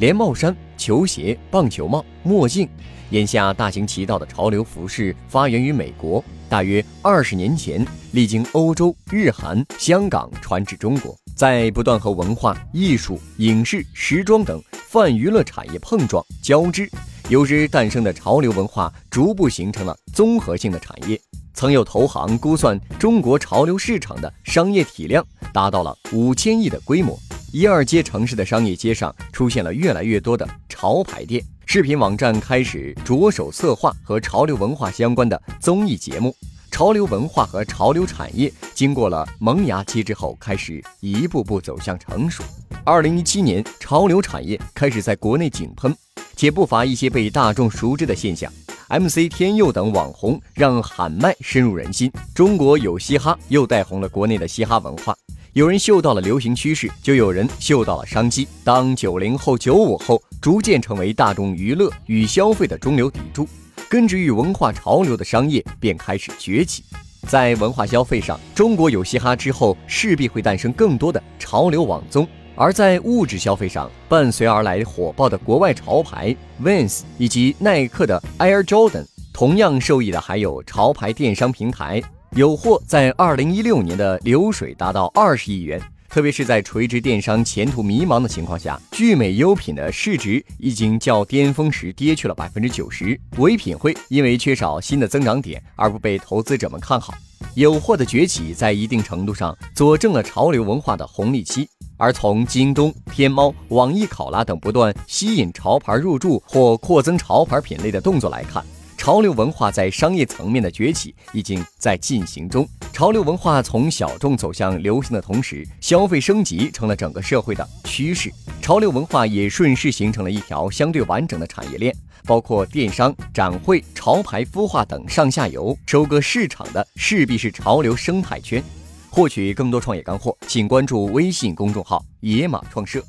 连帽衫、球鞋、棒球帽、墨镜。眼下，大行其道的潮流服饰发源于美国，大约二十年前，历经欧洲、日韩、香港，传至中国，在不断和文化艺术、影视、时装等泛娱乐产业碰撞交织，由之诞生的潮流文化，逐步形成了综合性的产业。曾有投行估算，中国潮流市场的商业体量达到了五千亿的规模。一二街城市的商业街上出现了越来越多的潮牌店，视频网站开始着手策划和潮流文化相关的综艺节目。潮流文化和潮流产业经过了萌芽期之后，开始一步步走向成熟。二零一七年，潮流产业开始在国内井喷，且不乏一些被大众熟知的现象。MC 天佑等网红让喊麦深入人心，中国有嘻哈又带红了国内的嘻哈文化。有人嗅到了流行趋势，就有人嗅到了商机。当九零后、九五后逐渐成为大众娱乐与消费的中流砥柱，根植于文化潮流的商业便开始崛起。在文化消费上，中国有嘻哈之后，势必会诞生更多的潮流网综；而在物质消费上，伴随而来火爆的国外潮牌 Vans 以及耐克的 Air Jordan，同样受益的还有潮牌电商平台。有货在二零一六年的流水达到二十亿元，特别是在垂直电商前途迷茫的情况下，聚美优品的市值已经较巅峰时跌去了百分之九十。唯品会因为缺少新的增长点而不被投资者们看好。有货的崛起在一定程度上佐证了潮流文化的红利期。而从京东、天猫、网易考拉等不断吸引潮牌入驻或扩增潮牌品类的动作来看。潮流文化在商业层面的崛起已经在进行中。潮流文化从小众走向流行的同时，消费升级成了整个社会的趋势。潮流文化也顺势形成了一条相对完整的产业链，包括电商、展会、潮牌孵化等上下游。收割市场的势必是潮流生态圈。获取更多创业干货，请关注微信公众号“野马创社”。